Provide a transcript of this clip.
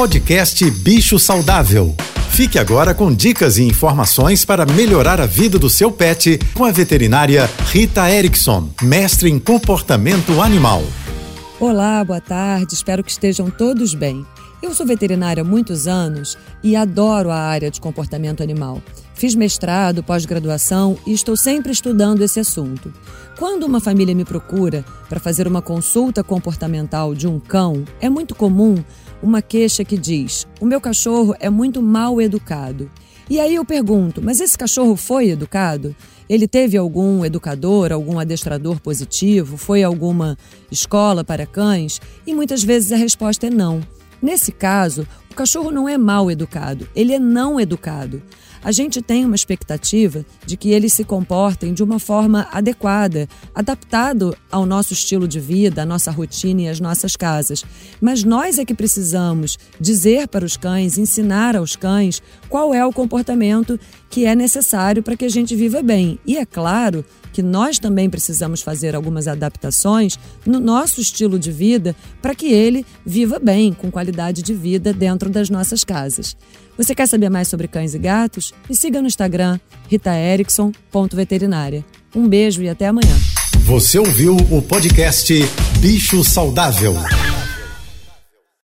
Podcast Bicho Saudável. Fique agora com dicas e informações para melhorar a vida do seu pet com a veterinária Rita Erickson, mestre em comportamento animal. Olá, boa tarde, espero que estejam todos bem. Eu sou veterinária há muitos anos e adoro a área de comportamento animal. Fiz mestrado, pós-graduação e estou sempre estudando esse assunto. Quando uma família me procura para fazer uma consulta comportamental de um cão, é muito comum uma queixa que diz: O meu cachorro é muito mal educado. E aí eu pergunto: Mas esse cachorro foi educado? Ele teve algum educador, algum adestrador positivo? Foi alguma escola para cães? E muitas vezes a resposta é não. Nesse caso, cachorro não é mal educado, ele é não educado. A gente tem uma expectativa de que eles se comportem de uma forma adequada, adaptado ao nosso estilo de vida, à nossa rotina e às nossas casas. Mas nós é que precisamos dizer para os cães, ensinar aos cães qual é o comportamento que é necessário para que a gente viva bem. E é claro que nós também precisamos fazer algumas adaptações no nosso estilo de vida para que ele viva bem, com qualidade de vida dentro das nossas casas. Você quer saber mais sobre cães e gatos? Me siga no Instagram ritaerickson.veterinária. Um beijo e até amanhã. Você ouviu o podcast Bicho Saudável.